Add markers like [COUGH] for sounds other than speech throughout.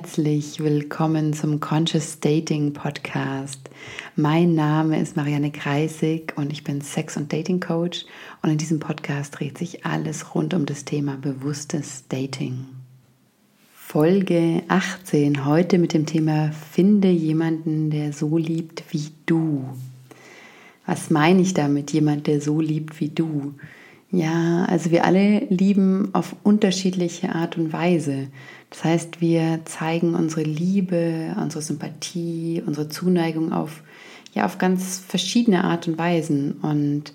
herzlich willkommen zum Conscious Dating Podcast. Mein Name ist Marianne Kreisig und ich bin Sex- und Dating Coach und in diesem Podcast dreht sich alles rund um das Thema bewusstes Dating. Folge 18 heute mit dem Thema Finde jemanden, der so liebt wie du. Was meine ich damit, jemand, der so liebt wie du? Ja, also wir alle lieben auf unterschiedliche Art und Weise. Das heißt, wir zeigen unsere Liebe, unsere Sympathie, unsere Zuneigung auf, ja, auf ganz verschiedene Art und Weisen. Und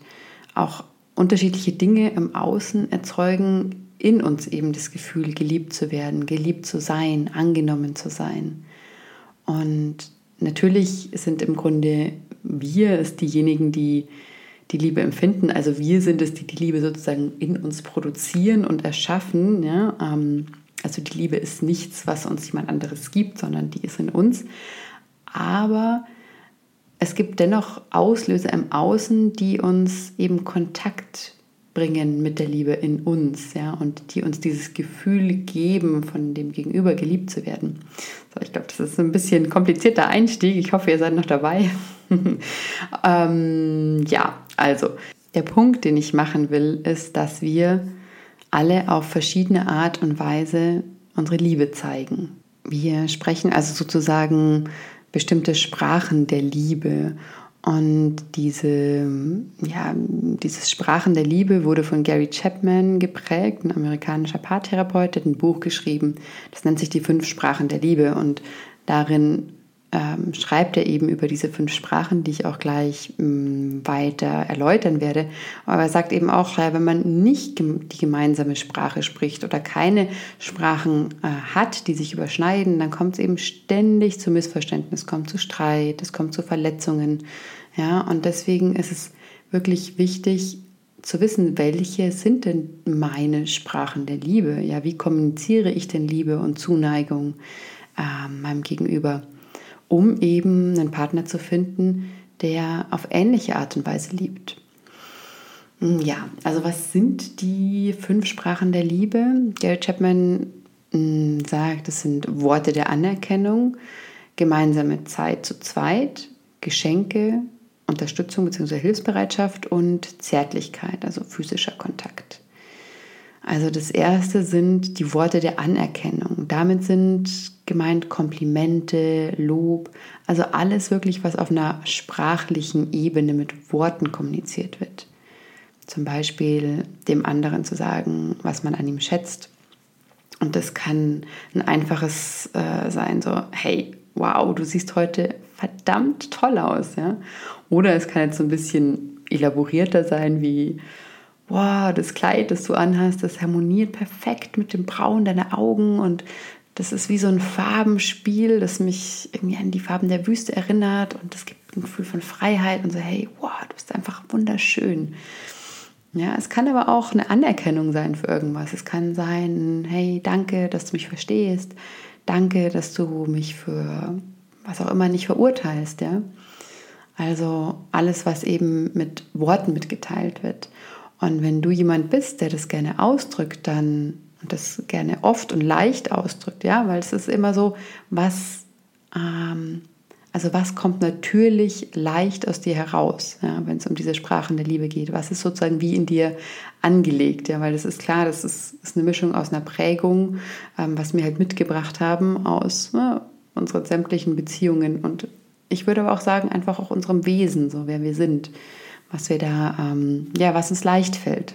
auch unterschiedliche Dinge im Außen erzeugen in uns eben das Gefühl, geliebt zu werden, geliebt zu sein, angenommen zu sein. Und natürlich sind im Grunde wir es diejenigen, die die Liebe empfinden. Also wir sind es, die die Liebe sozusagen in uns produzieren und erschaffen. Ja? Ähm, also die Liebe ist nichts, was uns jemand anderes gibt, sondern die ist in uns. Aber es gibt dennoch Auslöser im Außen, die uns eben Kontakt bringen mit der Liebe in uns, ja, und die uns dieses Gefühl geben, von dem Gegenüber geliebt zu werden. So, ich glaube, das ist ein bisschen komplizierter Einstieg. Ich hoffe, ihr seid noch dabei. [LAUGHS] ähm, ja, also der Punkt, den ich machen will, ist, dass wir alle auf verschiedene Art und Weise unsere Liebe zeigen. Wir sprechen also sozusagen bestimmte Sprachen der Liebe. Und diese, ja, dieses Sprachen der Liebe wurde von Gary Chapman geprägt, ein amerikanischer Paartherapeut, der hat ein Buch geschrieben, das nennt sich die fünf Sprachen der Liebe. Und darin ähm, schreibt er eben über diese fünf Sprachen, die ich auch gleich ähm, weiter erläutern werde. Aber er sagt eben auch, ja, wenn man nicht die gemeinsame Sprache spricht oder keine Sprachen äh, hat, die sich überschneiden, dann kommt es eben ständig zu Missverständnissen, kommt zu Streit, es kommt zu Verletzungen. Ja, und deswegen ist es wirklich wichtig, zu wissen, welche sind denn meine Sprachen der Liebe? Ja, wie kommuniziere ich denn Liebe und Zuneigung äh, meinem Gegenüber? Um eben einen Partner zu finden, der auf ähnliche Art und Weise liebt. Hm, ja, also was sind die fünf Sprachen der Liebe? Gary Chapman hm, sagt, es sind Worte der Anerkennung, gemeinsame Zeit zu zweit, Geschenke, Unterstützung bzw. Hilfsbereitschaft und Zärtlichkeit, also physischer Kontakt. Also das erste sind die Worte der Anerkennung. Damit sind gemeint Komplimente, Lob, also alles wirklich, was auf einer sprachlichen Ebene mit Worten kommuniziert wird. Zum Beispiel dem anderen zu sagen, was man an ihm schätzt. Und das kann ein einfaches äh, sein, so, hey, wow, du siehst heute verdammt toll aus. Ja? Oder es kann jetzt so ein bisschen elaborierter sein, wie, wow, das Kleid, das du anhast, das harmoniert perfekt mit dem Braun deiner Augen und das ist wie so ein Farbenspiel, das mich irgendwie an die Farben der Wüste erinnert und das gibt ein Gefühl von Freiheit und so, hey, wow, du bist einfach wunderschön. Ja, es kann aber auch eine Anerkennung sein für irgendwas. Es kann sein, hey, danke, dass du mich verstehst. Danke, dass du mich für was auch immer nicht verurteilst, ja. Also alles, was eben mit Worten mitgeteilt wird. Und wenn du jemand bist, der das gerne ausdrückt, dann und das gerne oft und leicht ausdrückt, ja, weil es ist immer so, was, ähm, also was kommt natürlich leicht aus dir heraus, ja, wenn es um diese Sprachen der Liebe geht. Was ist sozusagen wie in dir angelegt, ja, weil das ist klar, das ist, ist eine Mischung aus einer Prägung, ähm, was wir halt mitgebracht haben aus ne, unseren sämtlichen Beziehungen. Und ich würde aber auch sagen, einfach auch unserem Wesen, so wer wir sind was wir da, ähm, ja, was uns leicht fällt.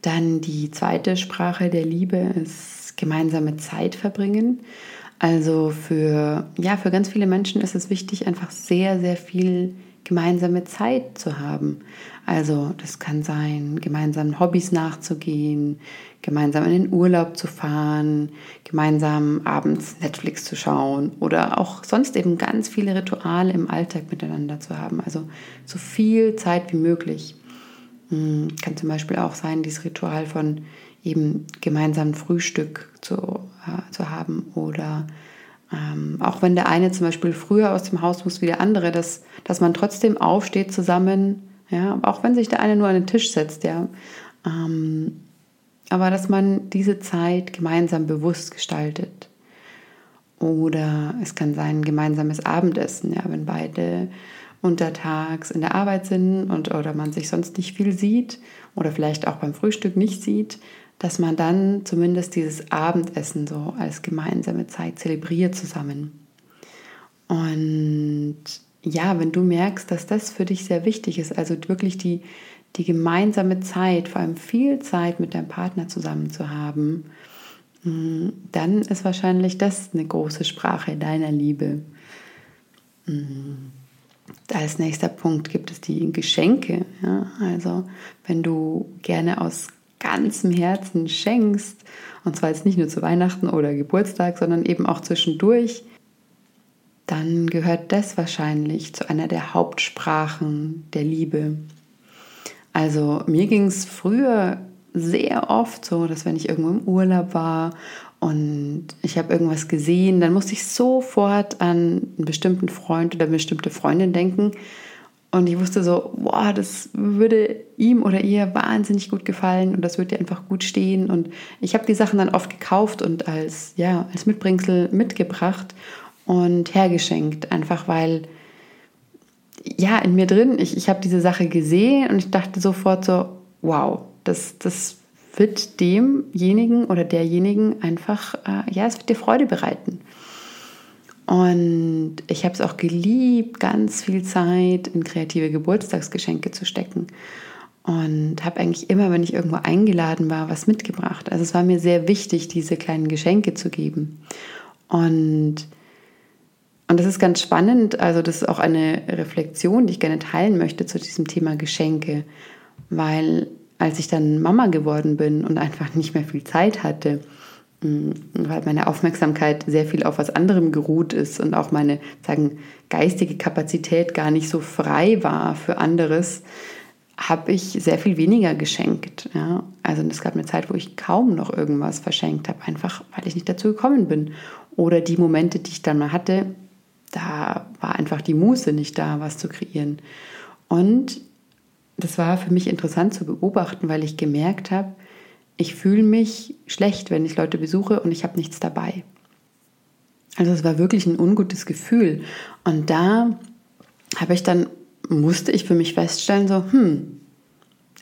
Dann die zweite Sprache der Liebe ist gemeinsame Zeit verbringen. Also für, ja, für ganz viele Menschen ist es wichtig, einfach sehr, sehr viel gemeinsame Zeit zu haben. Also das kann sein, gemeinsam Hobbys nachzugehen, gemeinsam in den Urlaub zu fahren, gemeinsam abends Netflix zu schauen oder auch sonst eben ganz viele Rituale im Alltag miteinander zu haben. Also so viel Zeit wie möglich. Hm, kann zum Beispiel auch sein, dieses Ritual von eben gemeinsamen Frühstück zu, äh, zu haben oder ähm, auch wenn der eine zum Beispiel früher aus dem Haus muss wie der andere, dass, dass man trotzdem aufsteht zusammen, ja, auch wenn sich der eine nur an den Tisch setzt, ja. Ähm, aber dass man diese Zeit gemeinsam bewusst gestaltet. Oder es kann sein gemeinsames Abendessen, ja, wenn beide untertags in der Arbeit sind und oder man sich sonst nicht viel sieht oder vielleicht auch beim Frühstück nicht sieht, dass man dann zumindest dieses Abendessen so als gemeinsame Zeit zelebriert zusammen. Und ja, wenn du merkst, dass das für dich sehr wichtig ist, also wirklich die, die gemeinsame Zeit, vor allem viel Zeit mit deinem Partner zusammen zu haben, mm, dann ist wahrscheinlich das eine große Sprache deiner Liebe. Mm. Als nächster Punkt gibt es die Geschenke. Ja? Also wenn du gerne aus ganzem Herzen schenkst, und zwar jetzt nicht nur zu Weihnachten oder Geburtstag, sondern eben auch zwischendurch, dann gehört das wahrscheinlich zu einer der Hauptsprachen der Liebe. Also mir ging es früher sehr oft so, dass wenn ich irgendwo im Urlaub war und ich habe irgendwas gesehen, dann musste ich sofort an einen bestimmten Freund oder eine bestimmte Freundin denken. Und ich wusste so, boah, das würde ihm oder ihr wahnsinnig gut gefallen und das würde dir einfach gut stehen. Und ich habe die Sachen dann oft gekauft und als, ja, als Mitbringsel mitgebracht und hergeschenkt, einfach weil ja in mir drin, ich, ich habe diese Sache gesehen und ich dachte sofort so, wow, das, das wird demjenigen oder derjenigen einfach, äh, ja, es wird dir Freude bereiten. Und ich habe es auch geliebt, ganz viel Zeit in kreative Geburtstagsgeschenke zu stecken. Und habe eigentlich immer, wenn ich irgendwo eingeladen war, was mitgebracht. Also es war mir sehr wichtig, diese kleinen Geschenke zu geben. Und und das ist ganz spannend, also das ist auch eine Reflexion, die ich gerne teilen möchte zu diesem Thema Geschenke, weil als ich dann Mama geworden bin und einfach nicht mehr viel Zeit hatte, weil meine Aufmerksamkeit sehr viel auf was anderem geruht ist und auch meine sagen geistige Kapazität gar nicht so frei war für anderes, habe ich sehr viel weniger geschenkt. Ja? Also es gab eine Zeit, wo ich kaum noch irgendwas verschenkt habe, einfach weil ich nicht dazu gekommen bin. Oder die Momente, die ich dann mal hatte, da war einfach die Muße nicht da, was zu kreieren. Und das war für mich interessant zu beobachten, weil ich gemerkt habe, ich fühle mich schlecht, wenn ich Leute besuche und ich habe nichts dabei. Also es war wirklich ein ungutes Gefühl. Und da habe ich dann, musste ich für mich feststellen, so, hm,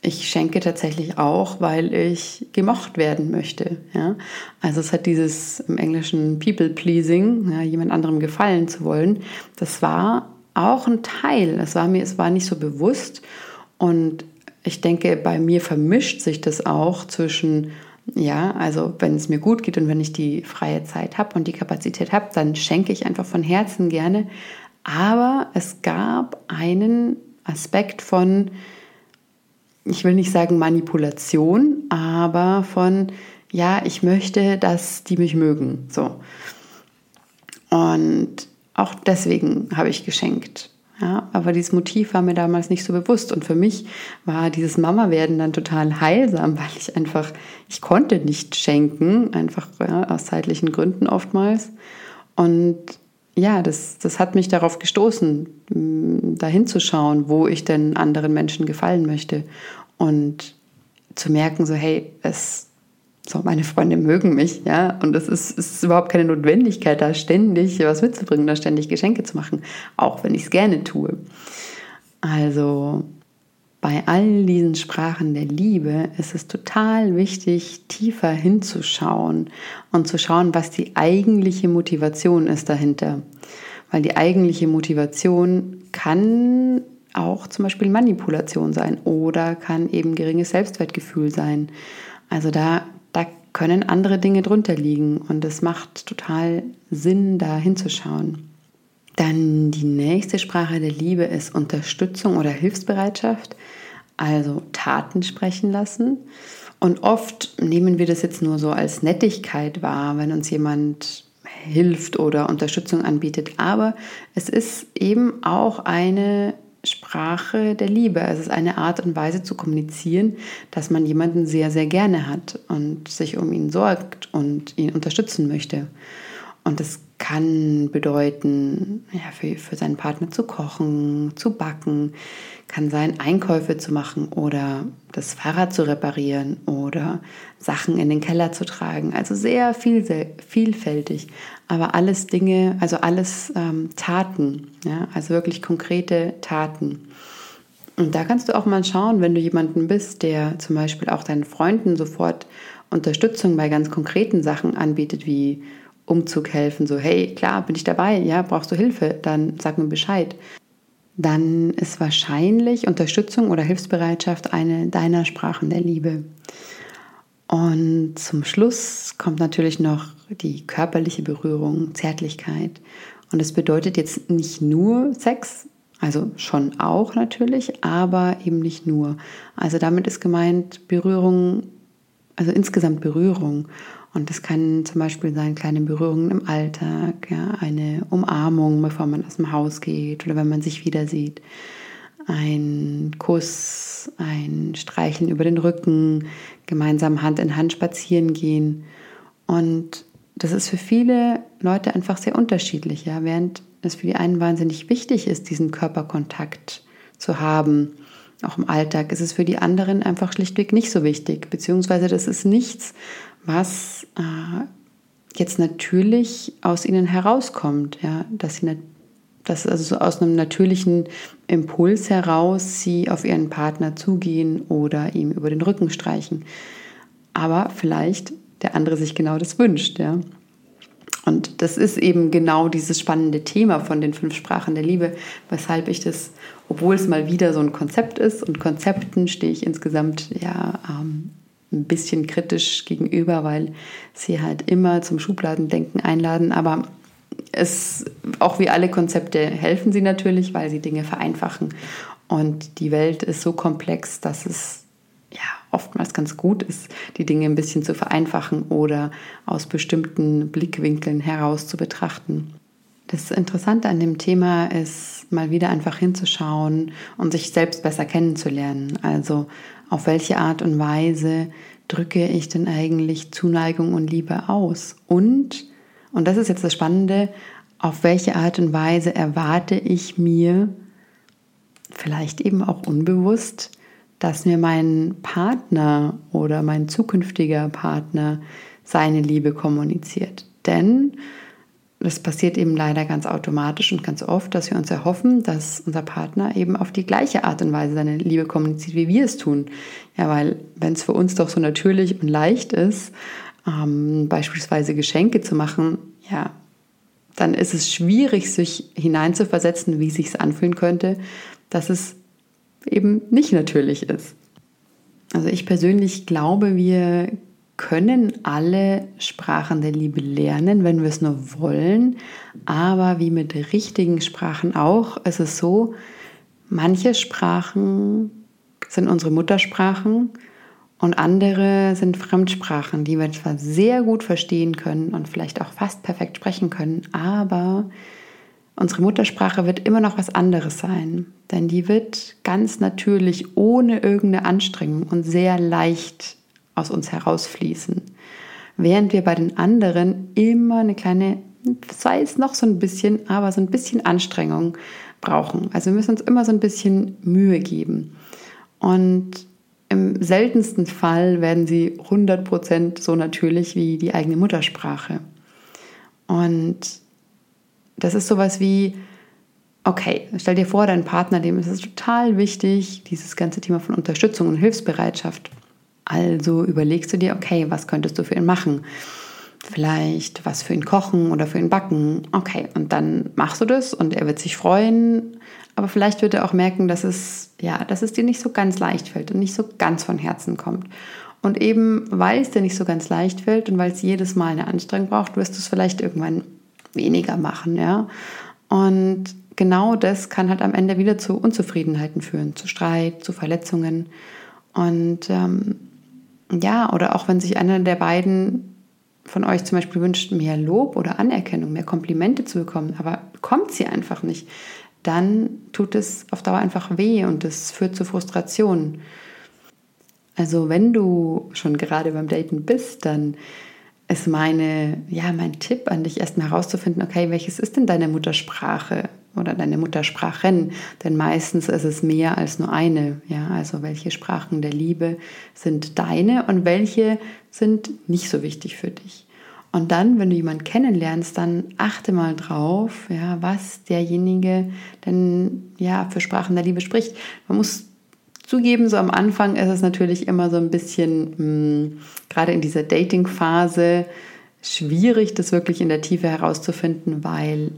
ich schenke tatsächlich auch, weil ich gemocht werden möchte. Ja? Also es hat dieses im Englischen People-Pleasing, ja, jemand anderem gefallen zu wollen, das war auch ein Teil. Das war mir, es war nicht so bewusst. Und ich denke, bei mir vermischt sich das auch zwischen, ja, also wenn es mir gut geht und wenn ich die freie Zeit habe und die Kapazität habe, dann schenke ich einfach von Herzen gerne. Aber es gab einen Aspekt von, ich will nicht sagen Manipulation, aber von, ja, ich möchte, dass die mich mögen. So. Und auch deswegen habe ich geschenkt. Ja, aber dieses Motiv war mir damals nicht so bewusst. Und für mich war dieses Mama-Werden dann total heilsam, [LAUGHS] weil ich einfach, ich konnte nicht schenken, einfach ja, aus zeitlichen Gründen oftmals. Und ja, das, das hat mich darauf gestoßen, dahin zu schauen, wo ich denn anderen Menschen gefallen möchte. Und zu merken, so, hey, es, so, meine Freunde mögen mich, ja, und es ist, ist überhaupt keine Notwendigkeit, da ständig was mitzubringen, da ständig Geschenke zu machen, auch wenn ich es gerne tue. Also, bei all diesen Sprachen der Liebe ist es total wichtig, tiefer hinzuschauen und zu schauen, was die eigentliche Motivation ist dahinter. Weil die eigentliche Motivation kann auch zum Beispiel Manipulation sein oder kann eben geringes Selbstwertgefühl sein. Also da können andere Dinge drunter liegen und es macht total Sinn, da hinzuschauen. Dann die nächste Sprache der Liebe ist Unterstützung oder Hilfsbereitschaft, also Taten sprechen lassen. Und oft nehmen wir das jetzt nur so als Nettigkeit wahr, wenn uns jemand hilft oder Unterstützung anbietet. Aber es ist eben auch eine Sprache der Liebe. Es ist eine Art und Weise zu kommunizieren, dass man jemanden sehr, sehr gerne hat und sich um ihn sorgt und ihn unterstützen möchte. Und das kann bedeuten, ja, für, für seinen Partner zu kochen, zu backen, kann sein, Einkäufe zu machen oder das Fahrrad zu reparieren oder Sachen in den Keller zu tragen. Also sehr viel, sehr vielfältig, aber alles Dinge, also alles ähm, Taten, ja, also wirklich konkrete Taten. Und da kannst du auch mal schauen, wenn du jemanden bist, der zum Beispiel auch deinen Freunden sofort Unterstützung bei ganz konkreten Sachen anbietet, wie Umzug helfen, so hey, klar, bin ich dabei, ja, brauchst du Hilfe, dann sag mir Bescheid. Dann ist wahrscheinlich Unterstützung oder Hilfsbereitschaft eine deiner Sprachen der Liebe. Und zum Schluss kommt natürlich noch die körperliche Berührung, Zärtlichkeit. Und es bedeutet jetzt nicht nur Sex, also schon auch natürlich, aber eben nicht nur. Also damit ist gemeint Berührung, also insgesamt Berührung. Und das kann zum Beispiel sein kleine Berührungen im Alltag, ja, eine Umarmung, bevor man aus dem Haus geht oder wenn man sich wieder sieht, ein Kuss, ein Streicheln über den Rücken, gemeinsam Hand in Hand spazieren gehen. Und das ist für viele Leute einfach sehr unterschiedlich, ja, während es für die einen wahnsinnig wichtig ist, diesen Körperkontakt zu haben. Auch im Alltag ist es für die anderen einfach schlichtweg nicht so wichtig, beziehungsweise das ist nichts, was äh, jetzt natürlich aus ihnen herauskommt, ja, dass sie dass also so aus einem natürlichen Impuls heraus sie auf ihren Partner zugehen oder ihm über den Rücken streichen. Aber vielleicht der andere sich genau das wünscht, ja. Und das ist eben genau dieses spannende Thema von den fünf Sprachen der Liebe, weshalb ich das, obwohl es mal wieder so ein Konzept ist und Konzepten stehe ich insgesamt ja ähm, ein bisschen kritisch gegenüber, weil sie halt immer zum Schubladendenken einladen. Aber es, auch wie alle Konzepte helfen sie natürlich, weil sie Dinge vereinfachen. Und die Welt ist so komplex, dass es ja oftmals ganz gut ist, die Dinge ein bisschen zu vereinfachen oder aus bestimmten Blickwinkeln heraus zu betrachten. Das Interessante an dem Thema ist, mal wieder einfach hinzuschauen und sich selbst besser kennenzulernen. Also auf welche Art und Weise drücke ich denn eigentlich Zuneigung und Liebe aus? Und, und das ist jetzt das Spannende, auf welche Art und Weise erwarte ich mir, vielleicht eben auch unbewusst, dass mir mein Partner oder mein zukünftiger Partner seine Liebe kommuniziert. Denn das passiert eben leider ganz automatisch und ganz oft, dass wir uns erhoffen, dass unser Partner eben auf die gleiche Art und Weise seine Liebe kommuniziert, wie wir es tun. Ja, weil wenn es für uns doch so natürlich und leicht ist, ähm, beispielsweise Geschenke zu machen, ja, dann ist es schwierig, sich hineinzuversetzen, wie sich anfühlen könnte, dass es eben nicht natürlich ist. Also ich persönlich glaube, wir können alle Sprachen der Liebe lernen, wenn wir es nur wollen. Aber wie mit richtigen Sprachen auch, ist es so, manche Sprachen sind unsere Muttersprachen und andere sind Fremdsprachen, die wir zwar sehr gut verstehen können und vielleicht auch fast perfekt sprechen können, aber unsere Muttersprache wird immer noch was anderes sein. Denn die wird ganz natürlich ohne irgendeine Anstrengung und sehr leicht aus uns herausfließen. Während wir bei den anderen immer eine kleine, sei es noch so ein bisschen, aber so ein bisschen Anstrengung brauchen. Also wir müssen uns immer so ein bisschen Mühe geben. Und im seltensten Fall werden sie 100% so natürlich wie die eigene Muttersprache. Und das ist sowas wie, okay, stell dir vor, dein Partner, dem ist es total wichtig, dieses ganze Thema von Unterstützung und Hilfsbereitschaft. Also überlegst du dir, okay, was könntest du für ihn machen? Vielleicht was für ihn kochen oder für ihn backen. Okay, und dann machst du das und er wird sich freuen. Aber vielleicht wird er auch merken, dass es, ja, dass es dir nicht so ganz leicht fällt und nicht so ganz von Herzen kommt. Und eben weil es dir nicht so ganz leicht fällt und weil es jedes Mal eine Anstrengung braucht, wirst du es vielleicht irgendwann weniger machen, ja. Und genau das kann halt am Ende wieder zu Unzufriedenheiten führen, zu Streit, zu Verletzungen. Und ähm, ja, oder auch wenn sich einer der beiden von euch zum Beispiel wünscht, mehr Lob oder Anerkennung, mehr Komplimente zu bekommen, aber bekommt sie einfach nicht, dann tut es auf Dauer einfach weh und es führt zu Frustration. Also wenn du schon gerade beim Daten bist, dann ist meine, ja, mein Tipp an dich, erstmal herauszufinden, okay, welches ist denn deine Muttersprache oder deine Muttersprachen? Denn meistens ist es mehr als nur eine. Ja, also welche Sprachen der Liebe sind deine und welche sind nicht so wichtig für dich? Und dann, wenn du jemanden kennenlernst, dann achte mal drauf, ja, was derjenige denn ja für Sprachen der Liebe spricht. Man muss zugeben, so am Anfang ist es natürlich immer so ein bisschen, mh, hm, gerade in dieser Dating-Phase, schwierig, das wirklich in der Tiefe herauszufinden, weil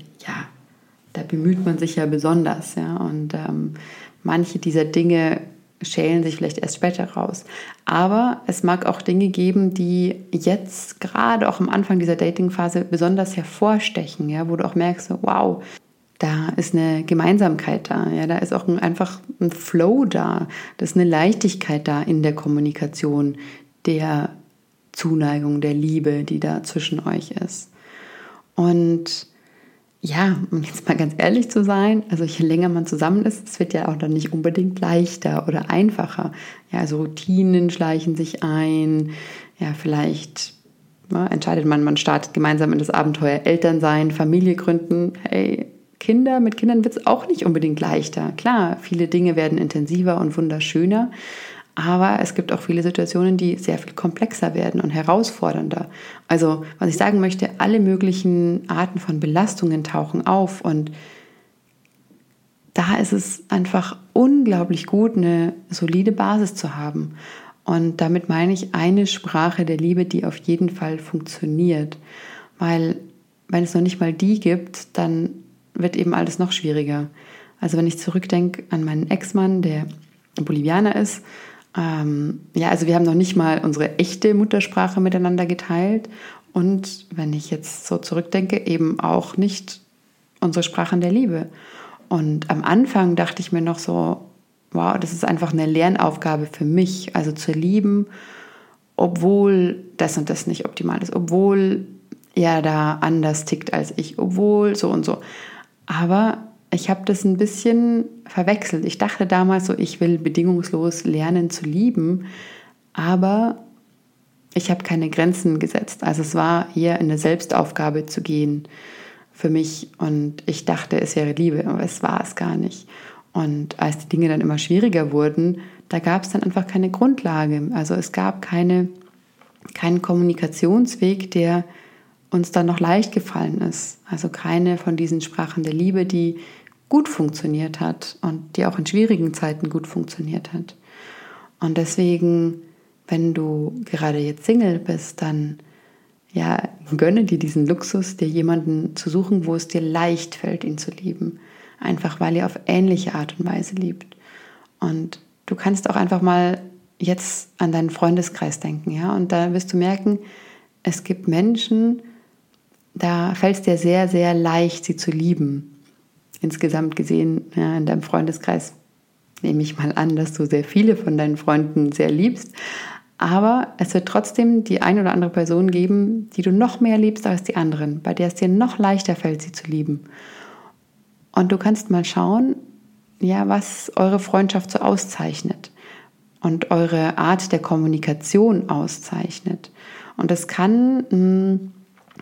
da bemüht man sich ja besonders, ja, und ähm, manche dieser Dinge schälen sich vielleicht erst später raus. Aber es mag auch Dinge geben, die jetzt gerade auch am Anfang dieser Dating-Phase besonders hervorstechen, ja, wo du auch merkst, wow, da ist eine Gemeinsamkeit da, ja, da ist auch ein, einfach ein Flow da, da ist eine Leichtigkeit da in der Kommunikation, der Zuneigung, der Liebe, die da zwischen euch ist. Und ja, um jetzt mal ganz ehrlich zu sein, also je länger man zusammen ist, es wird ja auch dann nicht unbedingt leichter oder einfacher. Ja, also Routinen schleichen sich ein. Ja, vielleicht ja, ne, entscheidet man, man startet gemeinsam in das Abenteuer Elternsein, Familie gründen. Hey, Kinder, mit Kindern wird es auch nicht unbedingt leichter. Klar, viele Dinge werden intensiver und wunderschöner, aber es gibt auch viele Situationen, die sehr viel komplexer werden und herausfordernder. Also, was ich sagen möchte, alle möglichen Arten von Belastungen tauchen auf und da ist es einfach unglaublich gut, eine solide Basis zu haben. Und damit meine ich eine Sprache der Liebe, die auf jeden Fall funktioniert. Weil wenn es noch nicht mal die gibt, dann wird eben alles noch schwieriger. Also wenn ich zurückdenke an meinen Ex-Mann, der Bolivianer ist, ähm, ja, also wir haben noch nicht mal unsere echte Muttersprache miteinander geteilt. Und wenn ich jetzt so zurückdenke, eben auch nicht unsere Sprachen der Liebe. Und am Anfang dachte ich mir noch so, wow, das ist einfach eine Lernaufgabe für mich, also zu lieben, obwohl das und das nicht optimal ist, obwohl er da anders tickt als ich, obwohl so und so. Aber ich habe das ein bisschen verwechselt. Ich dachte damals so, ich will bedingungslos lernen zu lieben, aber ich habe keine Grenzen gesetzt. Also es war eher in eine Selbstaufgabe zu gehen für mich und ich dachte, es wäre Liebe, aber es war es gar nicht. Und als die Dinge dann immer schwieriger wurden, da gab es dann einfach keine Grundlage. Also es gab keine, keinen Kommunikationsweg, der uns dann noch leicht gefallen ist. Also keine von diesen Sprachen der Liebe, die gut funktioniert hat und die auch in schwierigen Zeiten gut funktioniert hat. Und deswegen, wenn du gerade jetzt Single bist, dann ja, gönne dir diesen Luxus, dir jemanden zu suchen, wo es dir leicht fällt, ihn zu lieben. Einfach weil ihr auf ähnliche Art und Weise liebt. Und du kannst auch einfach mal jetzt an deinen Freundeskreis denken, ja, und da wirst du merken, es gibt Menschen, da fällt es dir sehr, sehr leicht, sie zu lieben insgesamt gesehen ja, in deinem Freundeskreis nehme ich mal an, dass du sehr viele von deinen Freunden sehr liebst. Aber es wird trotzdem die ein oder andere Person geben, die du noch mehr liebst als die anderen, bei der es dir noch leichter fällt, sie zu lieben. Und du kannst mal schauen, ja, was eure Freundschaft so auszeichnet und eure Art der Kommunikation auszeichnet. Und das kann mh, hm,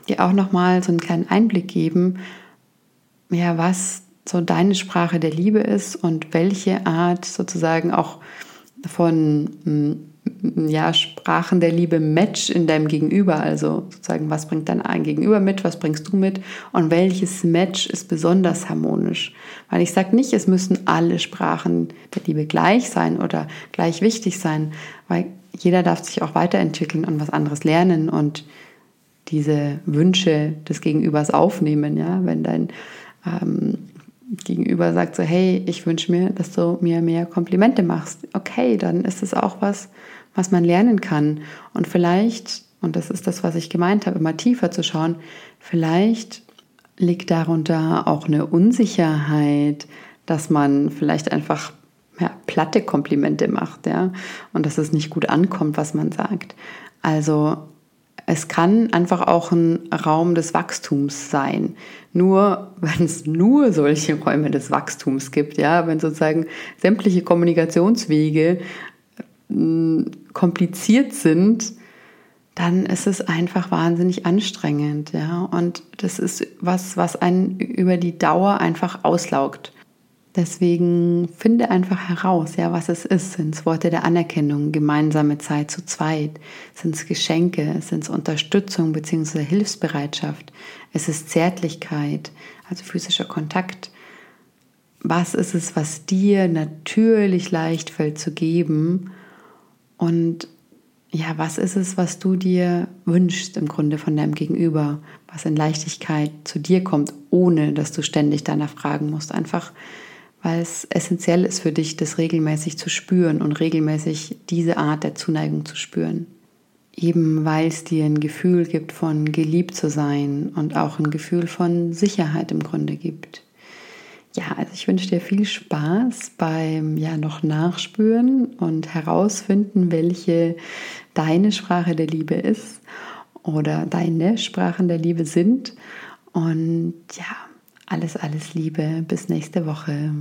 dir auch noch mal so einen kleinen Einblick geben, ja, was so deine Sprache der Liebe ist und welche Art sozusagen auch von mm, ja, Sprachen der Liebe Match in deinem Gegenüber. Also sozusagen, was bringt dein Gegenüber mit, was bringst du mit und welches Match ist besonders harmonisch. Weil ich sage nicht, es müssen alle Sprachen der Liebe gleich sein oder gleich wichtig sein, weil jeder darf sich auch weiterentwickeln und was anderes lernen und diese Wünsche des Gegenübers aufnehmen. Ja, wenn dein ähm, Gegenüber sagt so, hey, ich wünsche mir, dass du mir mehr Komplimente machst. Okay, dann ist es auch was, was man lernen kann. Und vielleicht, und das ist das, was ich gemeint habe, immer tiefer zu schauen, vielleicht liegt darunter auch eine Unsicherheit, dass man vielleicht einfach ja, platte Komplimente macht, ja, und dass es nicht gut ankommt, was man sagt. Also es kann einfach auch ein Raum des Wachstums sein. Nur [LAUGHS] wenn es nur solche Räume des Wachstums gibt, ja, wenn sozusagen sämtliche Kommunikationswege äh, kompliziert sind, dann ist es einfach wahnsinnig anstrengend, ja. Und das ist was, was einen über die Dauer einfach auslaugt. Deswegen finde einfach heraus, ja, was es ist. Sind es Worte der Anerkennung, gemeinsame Zeit zu zweit? Sind es Geschenke? Sind es Unterstützung bzw. Hilfsbereitschaft? Es ist Zärtlichkeit, also physischer Kontakt. Was ist es, was dir natürlich leicht fällt zu geben? Und ja, was ist es, was du dir wünschst im Grunde von deinem Gegenüber, was in Leichtigkeit zu dir kommt, ohne dass du ständig danach fragen musst. Einfach, weil es essentiell ist für dich, das regelmäßig zu spüren und regelmäßig diese Art der Zuneigung zu spüren. Eben weil es dir ein Gefühl gibt von geliebt zu sein und auch ein Gefühl von Sicherheit im Grunde gibt. Ja, also ich wünsche dir viel Spaß beim ja noch nachspüren und herausfinden, welche deine Sprache der Liebe ist oder deine Sprachen der Liebe sind. Und ja, alles, alles Liebe. Bis nächste Woche.